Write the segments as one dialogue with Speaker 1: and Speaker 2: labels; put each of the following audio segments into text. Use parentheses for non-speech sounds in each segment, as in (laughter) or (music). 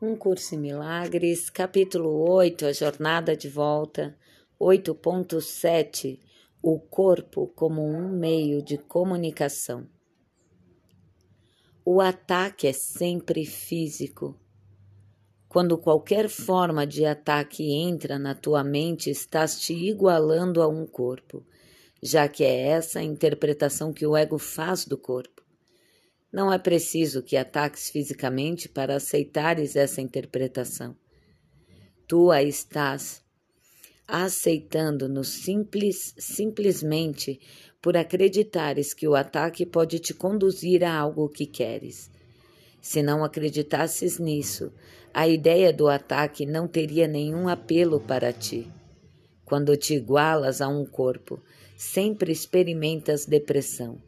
Speaker 1: Um Curso em Milagres, capítulo 8, A Jornada de Volta, 8.7 O corpo como um meio de comunicação. O ataque é sempre físico. Quando qualquer forma de ataque entra na tua mente, estás te igualando a um corpo, já que é essa a interpretação que o ego faz do corpo. Não é preciso que ataques fisicamente para aceitares essa interpretação. Tu a estás aceitando no simples, simplesmente por acreditares que o ataque pode te conduzir a algo que queres. Se não acreditasses nisso, a ideia do ataque não teria nenhum apelo para ti. Quando te igualas a um corpo, sempre experimentas depressão.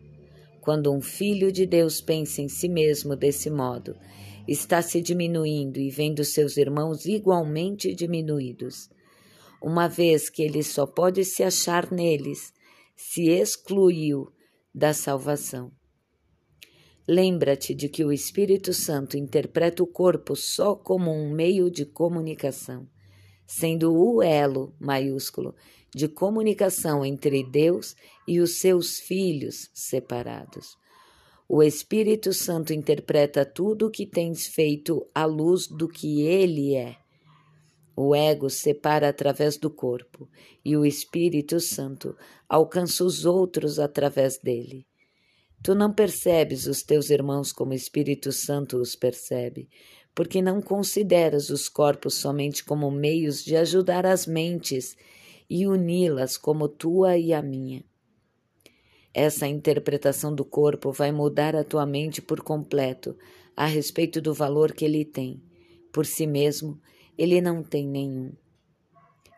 Speaker 1: Quando um filho de Deus pensa em si mesmo desse modo, está se diminuindo e vendo seus irmãos igualmente diminuídos. Uma vez que ele só pode se achar neles, se excluiu da salvação. Lembra-te de que o Espírito Santo interpreta o corpo só como um meio de comunicação, sendo o elo maiúsculo de comunicação entre Deus e os seus filhos separados. O Espírito Santo interpreta tudo o que tens feito à luz do que ele é. O ego separa através do corpo e o Espírito Santo alcança os outros através dele. Tu não percebes os teus irmãos como o Espírito Santo os percebe, porque não consideras os corpos somente como meios de ajudar as mentes e uni-las como tua e a minha. Essa interpretação do corpo vai mudar a tua mente por completo a respeito do valor que ele tem. Por si mesmo, ele não tem nenhum.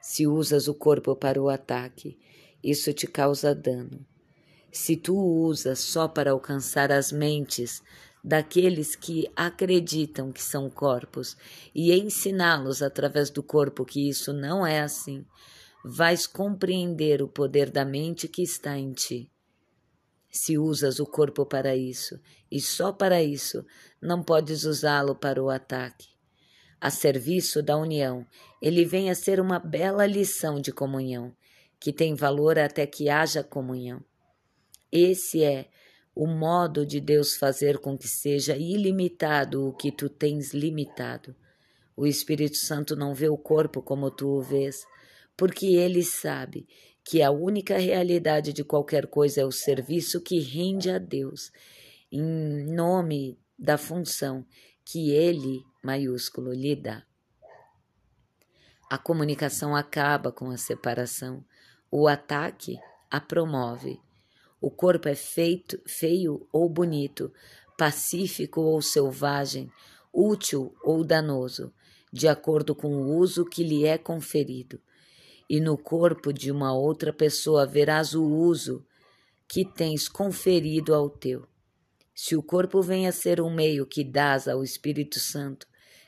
Speaker 1: Se usas o corpo para o ataque, isso te causa dano. Se tu o usas só para alcançar as mentes daqueles que acreditam que são corpos e ensiná-los através do corpo que isso não é assim, vais compreender o poder da mente que está em ti. Se usas o corpo para isso, e só para isso, não podes usá-lo para o ataque. A serviço da união, ele vem a ser uma bela lição de comunhão, que tem valor até que haja comunhão. Esse é o modo de Deus fazer com que seja ilimitado o que tu tens limitado. O Espírito Santo não vê o corpo como tu o vês, porque ele sabe que a única realidade de qualquer coisa é o serviço que rende a Deus, em nome da função que ele, maiúsculo, lhe dá. A comunicação acaba com a separação, o ataque a promove. O corpo é feito, feio ou bonito, pacífico ou selvagem, útil ou danoso, de acordo com o uso que lhe é conferido e no corpo de uma outra pessoa verás o uso que tens conferido ao teu. Se o corpo vem a ser um meio que dás ao Espírito Santo,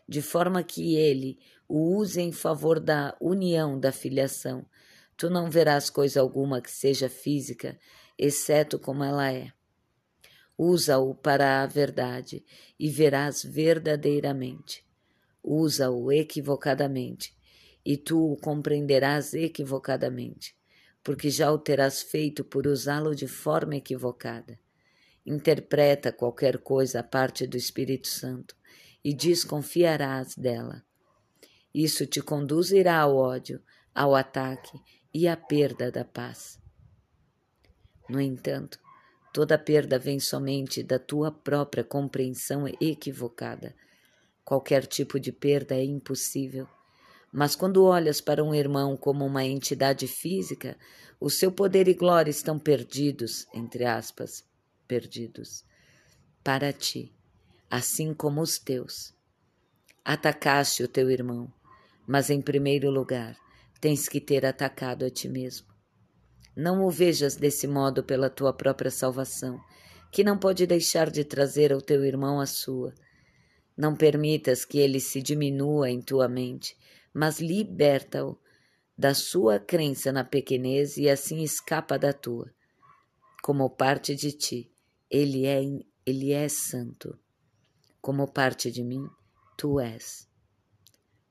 Speaker 1: de forma que ele o use em favor da união da filiação, tu não verás coisa alguma que seja física, exceto como ela é. Usa-o para a verdade e verás verdadeiramente. Usa-o equivocadamente e tu o compreenderás equivocadamente, porque já o terás feito por usá-lo de forma equivocada. Interpreta qualquer coisa a parte do Espírito Santo e desconfiarás dela. Isso te conduzirá ao ódio, ao ataque e à perda da paz. No entanto, toda perda vem somente da tua própria compreensão equivocada. Qualquer tipo de perda é impossível mas quando olhas para um irmão como uma entidade física, o seu poder e glória estão perdidos, entre aspas, perdidos, para ti, assim como os teus. Atacaste o teu irmão, mas em primeiro lugar tens que ter atacado a ti mesmo. Não o vejas desse modo pela tua própria salvação, que não pode deixar de trazer ao teu irmão a sua. Não permitas que ele se diminua em tua mente, mas liberta-o da sua crença na pequenez e assim escapa da tua. Como parte de ti, ele é, ele é santo. Como parte de mim, tu és.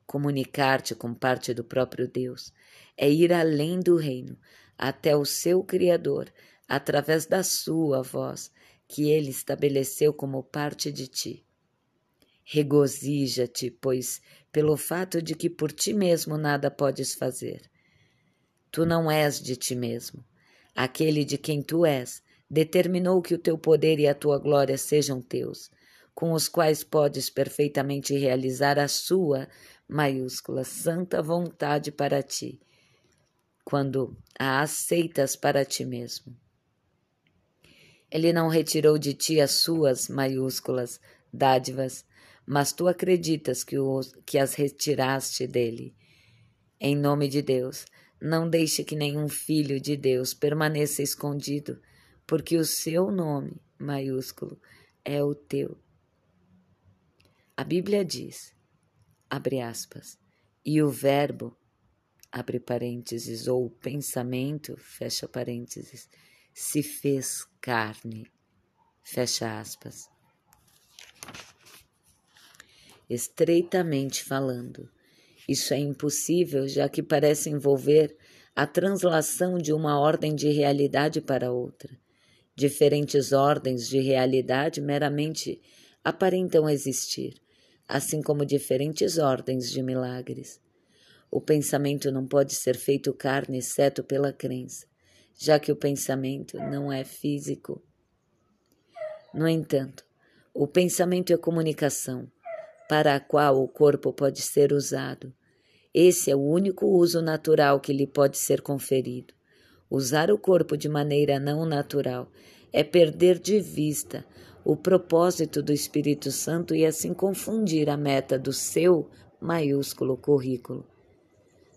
Speaker 1: Comunicar-te com parte do próprio Deus é ir além do reino, até o seu Criador, através da sua voz, que ele estabeleceu como parte de ti. Regozija-te, pois, pelo fato de que por ti mesmo nada podes fazer. Tu não és de ti mesmo. Aquele de quem tu és determinou que o teu poder e a tua glória sejam teus, com os quais podes perfeitamente realizar a sua maiúscula santa vontade para ti, quando a aceitas para ti mesmo. Ele não retirou de ti as suas maiúsculas dádivas, mas tu acreditas que, os, que as retiraste dele. Em nome de Deus, não deixe que nenhum filho de Deus permaneça escondido, porque o seu nome maiúsculo é o teu. A Bíblia diz, abre aspas, e o verbo, abre parênteses, ou pensamento, fecha parênteses, se fez carne, fecha aspas estreitamente falando. Isso é impossível, já que parece envolver a translação de uma ordem de realidade para outra. Diferentes ordens de realidade meramente aparentam existir, assim como diferentes ordens de milagres. O pensamento não pode ser feito carne exceto pela crença, já que o pensamento não é físico. No entanto, o pensamento é comunicação, para a qual o corpo pode ser usado. Esse é o único uso natural que lhe pode ser conferido. Usar o corpo de maneira não natural é perder de vista o propósito do Espírito Santo e assim confundir a meta do seu maiúsculo currículo.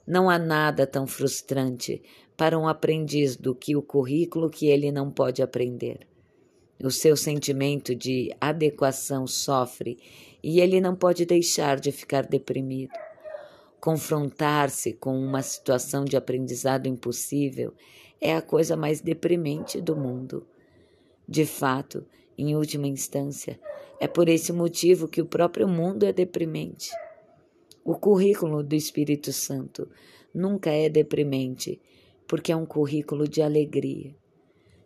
Speaker 1: Não há nada tão frustrante para um aprendiz do que o currículo que ele não pode aprender. O seu sentimento de adequação sofre e ele não pode deixar de ficar deprimido. Confrontar-se com uma situação de aprendizado impossível é a coisa mais deprimente do mundo. De fato, em última instância, é por esse motivo que o próprio mundo é deprimente. O currículo do Espírito Santo nunca é deprimente, porque é um currículo de alegria.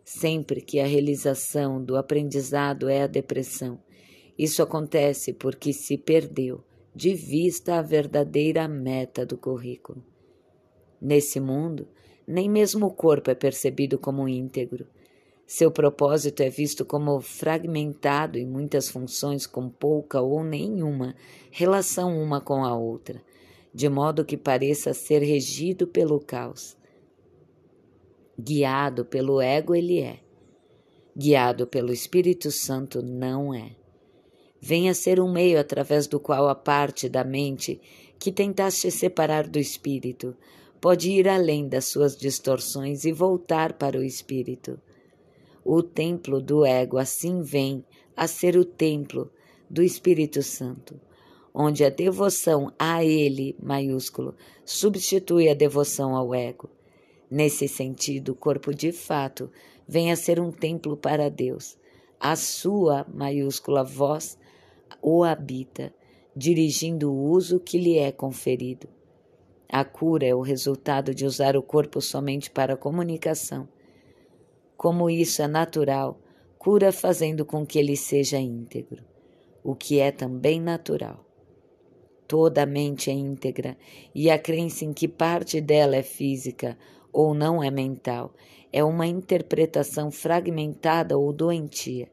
Speaker 1: Sempre que a realização do aprendizado é a depressão, isso acontece porque se perdeu de vista a verdadeira meta do currículo. Nesse mundo, nem mesmo o corpo é percebido como íntegro. Seu propósito é visto como fragmentado em muitas funções com pouca ou nenhuma relação uma com a outra, de modo que pareça ser regido pelo caos. Guiado pelo ego, ele é. Guiado pelo Espírito Santo, não é. Venha ser um meio através do qual a parte da mente que tentaste separar do espírito pode ir além das suas distorções e voltar para o espírito. O templo do ego assim vem a ser o templo do Espírito Santo, onde a devoção a ele, maiúsculo, substitui a devoção ao ego Nesse sentido, o corpo de fato vem a ser um templo para Deus. A sua maiúscula voz o habita, dirigindo o uso que lhe é conferido. A cura é o resultado de usar o corpo somente para comunicação. Como isso é natural, cura fazendo com que ele seja íntegro, o que é também natural. Toda a mente é íntegra e a crença em que parte dela é física ou não é mental, é uma interpretação fragmentada ou doentia.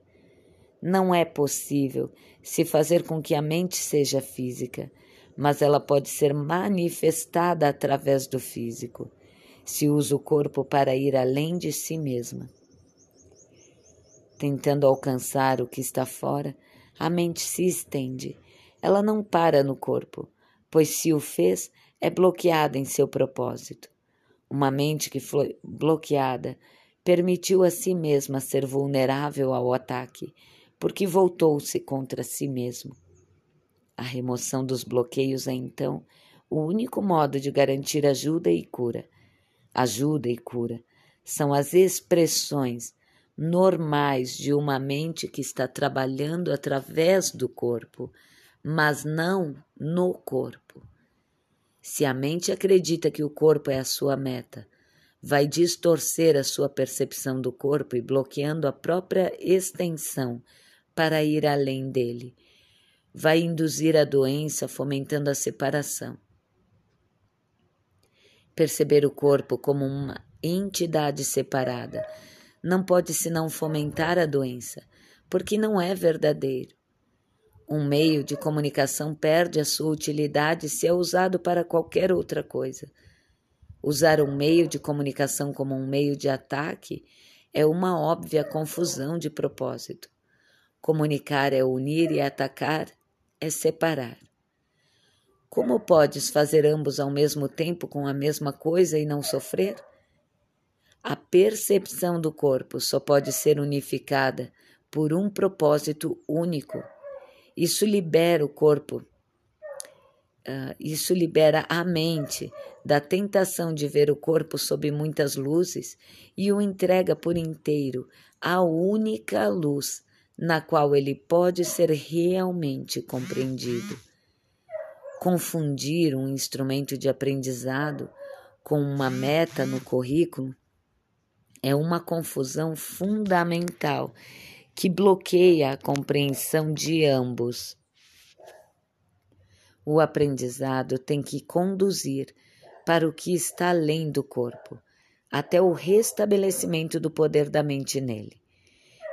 Speaker 1: Não é possível se fazer com que a mente seja física, mas ela pode ser manifestada através do físico, se usa o corpo para ir além de si mesma. Tentando alcançar o que está fora, a mente se estende. Ela não para no corpo, pois se o fez, é bloqueada em seu propósito. Uma mente que foi bloqueada permitiu a si mesma ser vulnerável ao ataque, porque voltou-se contra si mesmo. A remoção dos bloqueios é então o único modo de garantir ajuda e cura. Ajuda e cura são as expressões normais de uma mente que está trabalhando através do corpo, mas não no corpo. Se a mente acredita que o corpo é a sua meta, vai distorcer a sua percepção do corpo e bloqueando a própria extensão para ir além dele. Vai induzir a doença, fomentando a separação. Perceber o corpo como uma entidade separada não pode senão fomentar a doença, porque não é verdadeiro. Um meio de comunicação perde a sua utilidade se é usado para qualquer outra coisa. Usar um meio de comunicação como um meio de ataque é uma óbvia confusão de propósito. Comunicar é unir e atacar é separar. Como podes fazer ambos ao mesmo tempo com a mesma coisa e não sofrer? A percepção do corpo só pode ser unificada por um propósito único isso libera o corpo, uh, isso libera a mente da tentação de ver o corpo sob muitas luzes e o entrega por inteiro à única luz na qual ele pode ser realmente compreendido. Confundir um instrumento de aprendizado com uma meta no currículo é uma confusão fundamental que bloqueia a compreensão de ambos. O aprendizado tem que conduzir para o que está além do corpo, até o restabelecimento do poder da mente nele.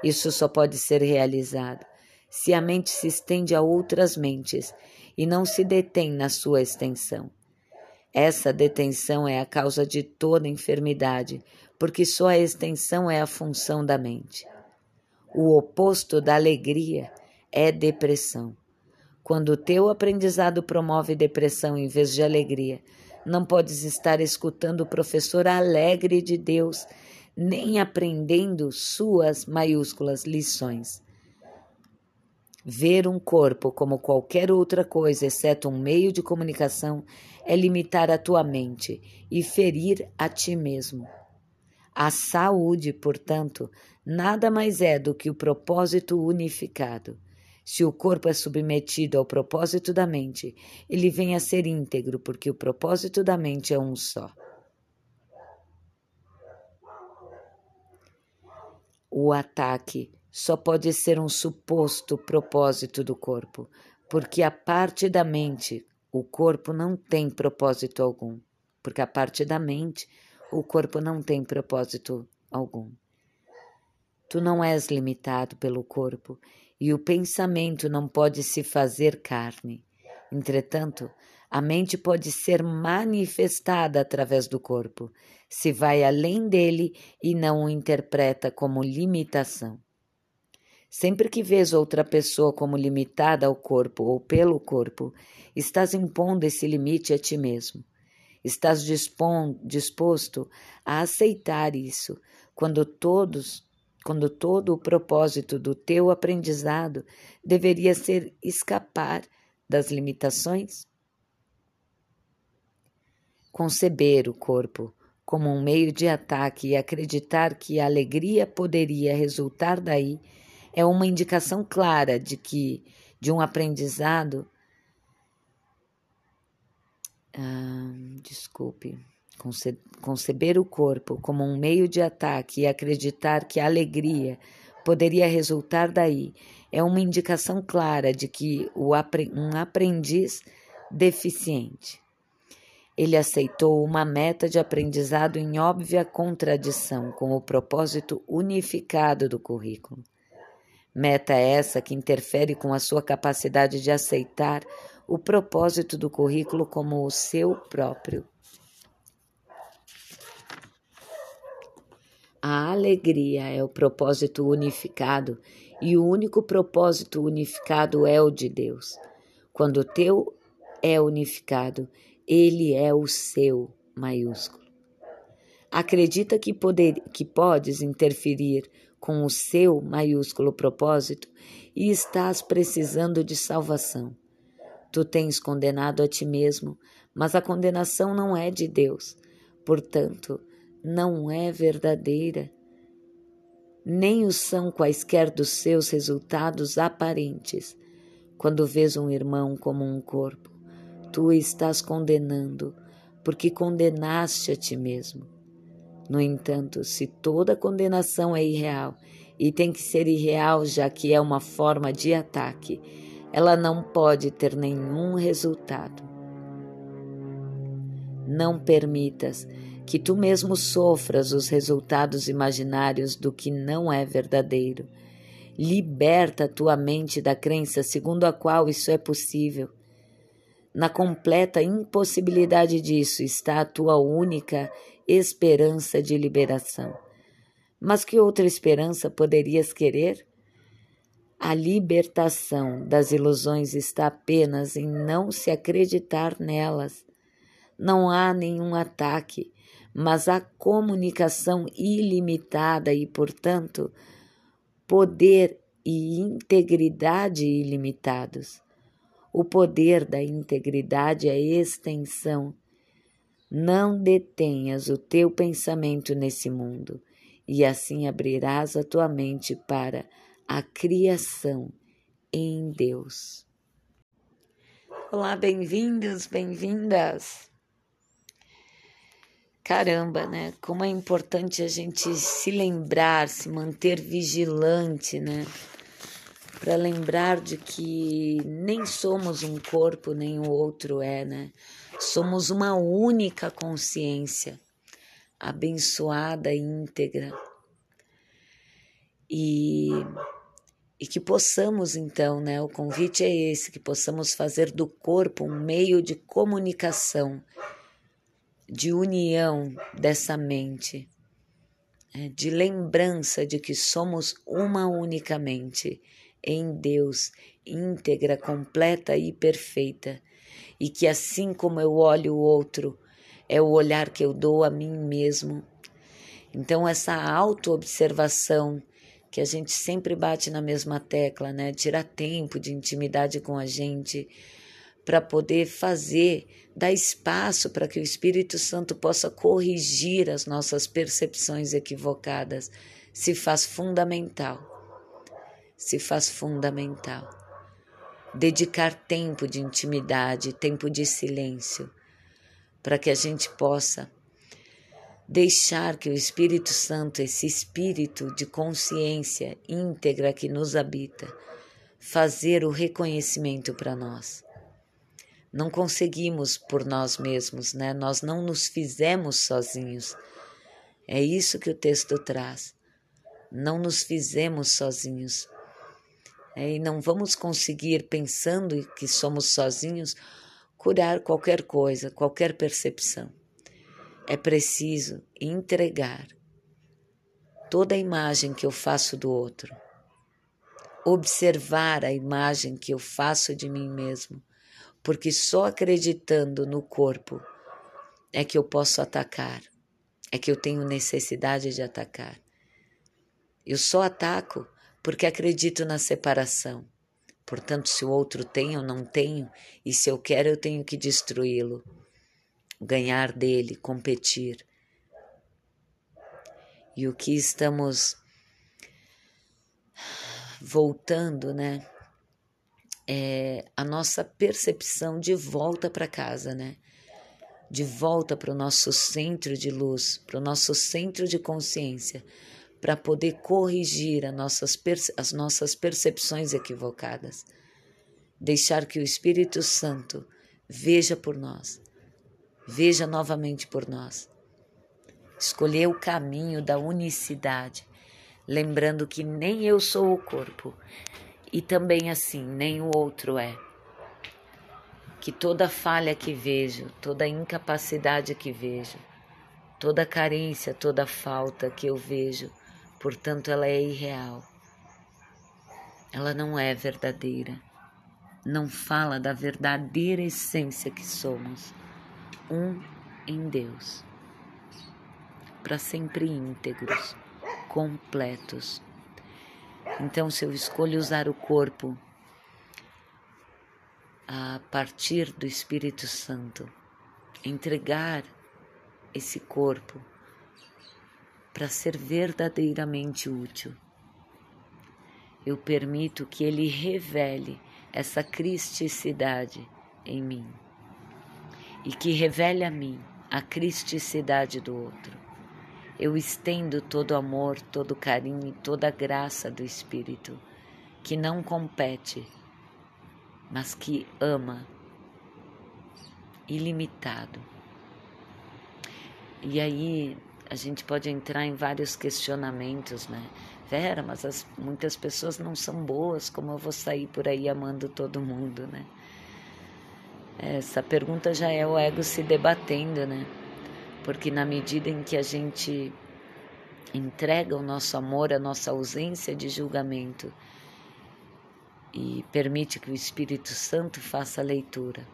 Speaker 1: Isso só pode ser realizado se a mente se estende a outras mentes e não se detém na sua extensão. Essa detenção é a causa de toda enfermidade, porque só a extensão é a função da mente. O oposto da alegria é depressão. Quando o teu aprendizado promove depressão em vez de alegria, não podes estar escutando o professor alegre de Deus, nem aprendendo suas maiúsculas lições. Ver um corpo como qualquer outra coisa, exceto um meio de comunicação, é limitar a tua mente e ferir a ti mesmo. A saúde, portanto, nada mais é do que o propósito unificado. Se o corpo é submetido ao propósito da mente, ele vem a ser íntegro, porque o propósito da mente é um só. O ataque só pode ser um suposto propósito do corpo, porque a parte da mente, o corpo não tem propósito algum, porque a parte da mente, o corpo não tem propósito algum. Tu não és limitado pelo corpo e o pensamento não pode se fazer carne. Entretanto, a mente pode ser manifestada através do corpo, se vai além dele e não o interpreta como limitação. Sempre que vês outra pessoa como limitada ao corpo ou pelo corpo, estás impondo esse limite a ti mesmo. Estás disposto a aceitar isso quando todos, quando todo o propósito do teu aprendizado deveria ser escapar das limitações? Conceber o corpo como um meio de ataque e acreditar que a alegria poderia resultar daí é uma indicação clara de que de um aprendizado ah, desculpe, conce conceber o corpo como um meio de ataque e acreditar que a alegria poderia resultar daí é uma indicação clara de que o um aprendiz deficiente. Ele aceitou uma meta de aprendizado em óbvia contradição com o propósito unificado do currículo. Meta essa que interfere com a sua capacidade de aceitar o propósito do currículo como o seu próprio. A alegria é o propósito unificado e o único propósito unificado é o de Deus. Quando o teu é unificado, ele é o seu maiúsculo. Acredita que, poder, que podes interferir com o seu maiúsculo propósito e estás precisando de salvação. Tu tens condenado a ti mesmo, mas a condenação não é de Deus, portanto, não é verdadeira. Nem o são quaisquer dos seus resultados aparentes. Quando vês um irmão como um corpo, tu estás condenando, porque condenaste a ti mesmo. No entanto, se toda condenação é irreal, e tem que ser irreal já que é uma forma de ataque, ela não pode ter nenhum resultado. Não permitas que tu mesmo sofras os resultados imaginários do que não é verdadeiro. Liberta tua mente da crença segundo a qual isso é possível. Na completa impossibilidade disso está a tua única esperança de liberação. Mas que outra esperança poderias querer? A libertação das ilusões está apenas em não se acreditar nelas. Não há nenhum ataque, mas há comunicação ilimitada e, portanto, poder e integridade ilimitados. O poder da integridade é extensão. Não detenhas o teu pensamento nesse mundo, e assim abrirás a tua mente para a criação em Deus. Olá, bem-vindos, bem-vindas. Caramba, né? Como é importante a gente se lembrar, se manter vigilante, né? Para lembrar de que nem somos um corpo, nem o outro é, né? Somos uma única consciência, abençoada e íntegra. E e que possamos então, né, o convite é esse, que possamos fazer do corpo um meio de comunicação, de união dessa mente, né, de lembrança de que somos uma unicamente em Deus, íntegra, completa e perfeita, e que assim como eu olho o outro, é o olhar que eu dou a mim mesmo. Então, essa autoobservação que a gente sempre bate na mesma tecla, né? Tirar tempo de intimidade com a gente para poder fazer, dar espaço para que o Espírito Santo possa corrigir as nossas percepções equivocadas, se faz fundamental. Se faz fundamental. Dedicar tempo de intimidade, tempo de silêncio, para que a gente possa deixar que o Espírito Santo, esse espírito de consciência íntegra que nos habita, fazer o reconhecimento para nós. Não conseguimos por nós mesmos, né? Nós não nos fizemos sozinhos. É isso que o texto traz. Não nos fizemos sozinhos. É, e não vamos conseguir, pensando que somos sozinhos, curar qualquer coisa, qualquer percepção é preciso entregar toda a imagem que eu faço do outro, observar a imagem que eu faço de mim mesmo, porque só acreditando no corpo é que eu posso atacar, é que eu tenho necessidade de atacar. Eu só ataco porque acredito na separação. Portanto, se o outro tem, eu não tenho, e se eu quero, eu tenho que destruí-lo ganhar dele, competir. E o que estamos voltando, né? É a nossa percepção de volta para casa, né? De volta para o nosso centro de luz, para o nosso centro de consciência, para poder corrigir as nossas, as nossas percepções equivocadas. Deixar que o Espírito Santo veja por nós veja novamente por nós. Escolher o caminho da unicidade, lembrando que nem eu sou o corpo e também assim nem o outro é. Que toda falha que vejo, toda incapacidade que vejo, toda carência, toda falta que eu vejo, portanto, ela é irreal. Ela não é verdadeira. Não fala da verdadeira essência que somos um em Deus, para sempre íntegros, completos. Então, se eu escolho usar o corpo a partir do Espírito Santo, entregar esse corpo para ser verdadeiramente útil, eu permito que ele revele essa cristicidade em mim e que revele a mim a cristicidade do outro. Eu estendo todo o amor, todo o carinho e toda a graça do Espírito, que não compete, mas que ama, ilimitado. E aí a gente pode entrar em vários questionamentos, né? Vera, mas as, muitas pessoas não são boas, como eu vou sair por aí amando todo mundo, né? Essa pergunta já é o ego se debatendo, né? Porque na medida em que a gente entrega o nosso amor, a nossa ausência de julgamento e permite que o Espírito Santo faça a leitura,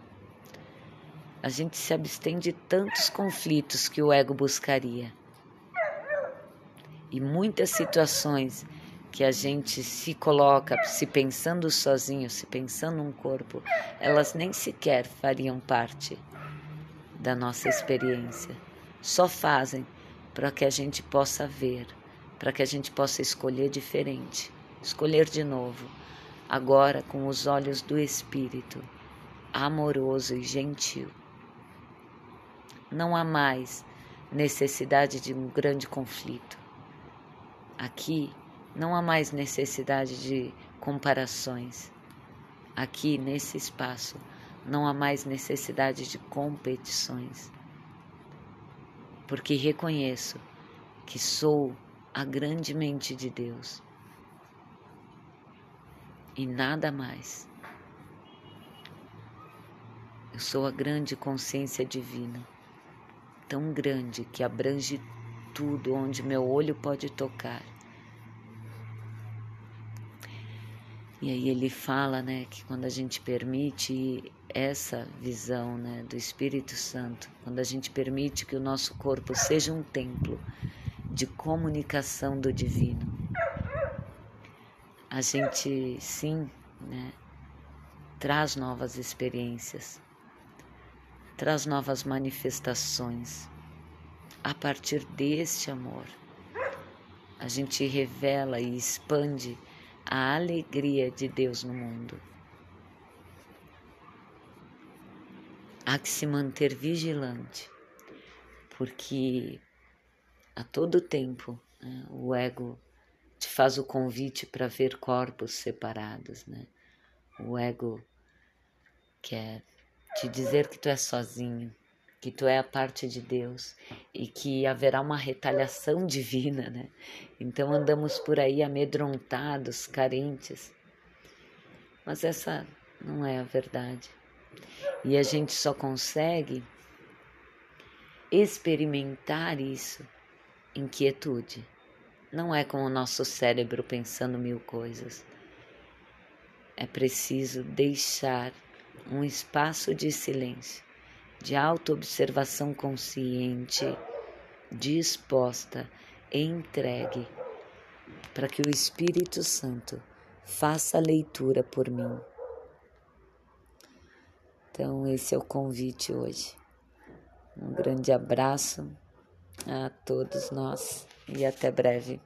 Speaker 1: a gente se abstém de tantos conflitos que o ego buscaria. E muitas situações que a gente se coloca se pensando sozinho, se pensando um corpo, elas nem sequer fariam parte da nossa experiência. Só fazem para que a gente possa ver, para que a gente possa escolher diferente, escolher de novo, agora com os olhos do Espírito, amoroso e gentil. Não há mais necessidade de um grande conflito. Aqui não há mais necessidade de comparações. Aqui, nesse espaço, não há mais necessidade de competições. Porque reconheço que sou a grande mente de Deus e nada mais. Eu sou a grande consciência divina, tão grande que abrange tudo onde meu olho pode tocar E aí ele fala, né, que quando a gente permite essa visão, né, do Espírito Santo, quando a gente permite que o nosso corpo seja um templo de comunicação do divino, a gente sim, né, traz novas experiências, traz novas manifestações. A partir deste amor, a gente revela e expande a alegria de Deus no mundo. Há que se manter vigilante, porque a todo tempo né, o ego te faz o convite para ver corpos separados, né? O ego quer te dizer que tu é sozinho, que tu é a parte de Deus e que haverá uma retaliação (laughs) divina, né? Então andamos por aí amedrontados, carentes. Mas essa não é a verdade. E a gente só consegue experimentar isso em quietude. Não é com o nosso cérebro pensando mil coisas. É preciso deixar um espaço de silêncio de autoobservação consciente, disposta, entregue, para que o Espírito Santo faça a leitura por mim. Então, esse é o convite hoje. Um grande abraço a todos nós e até breve.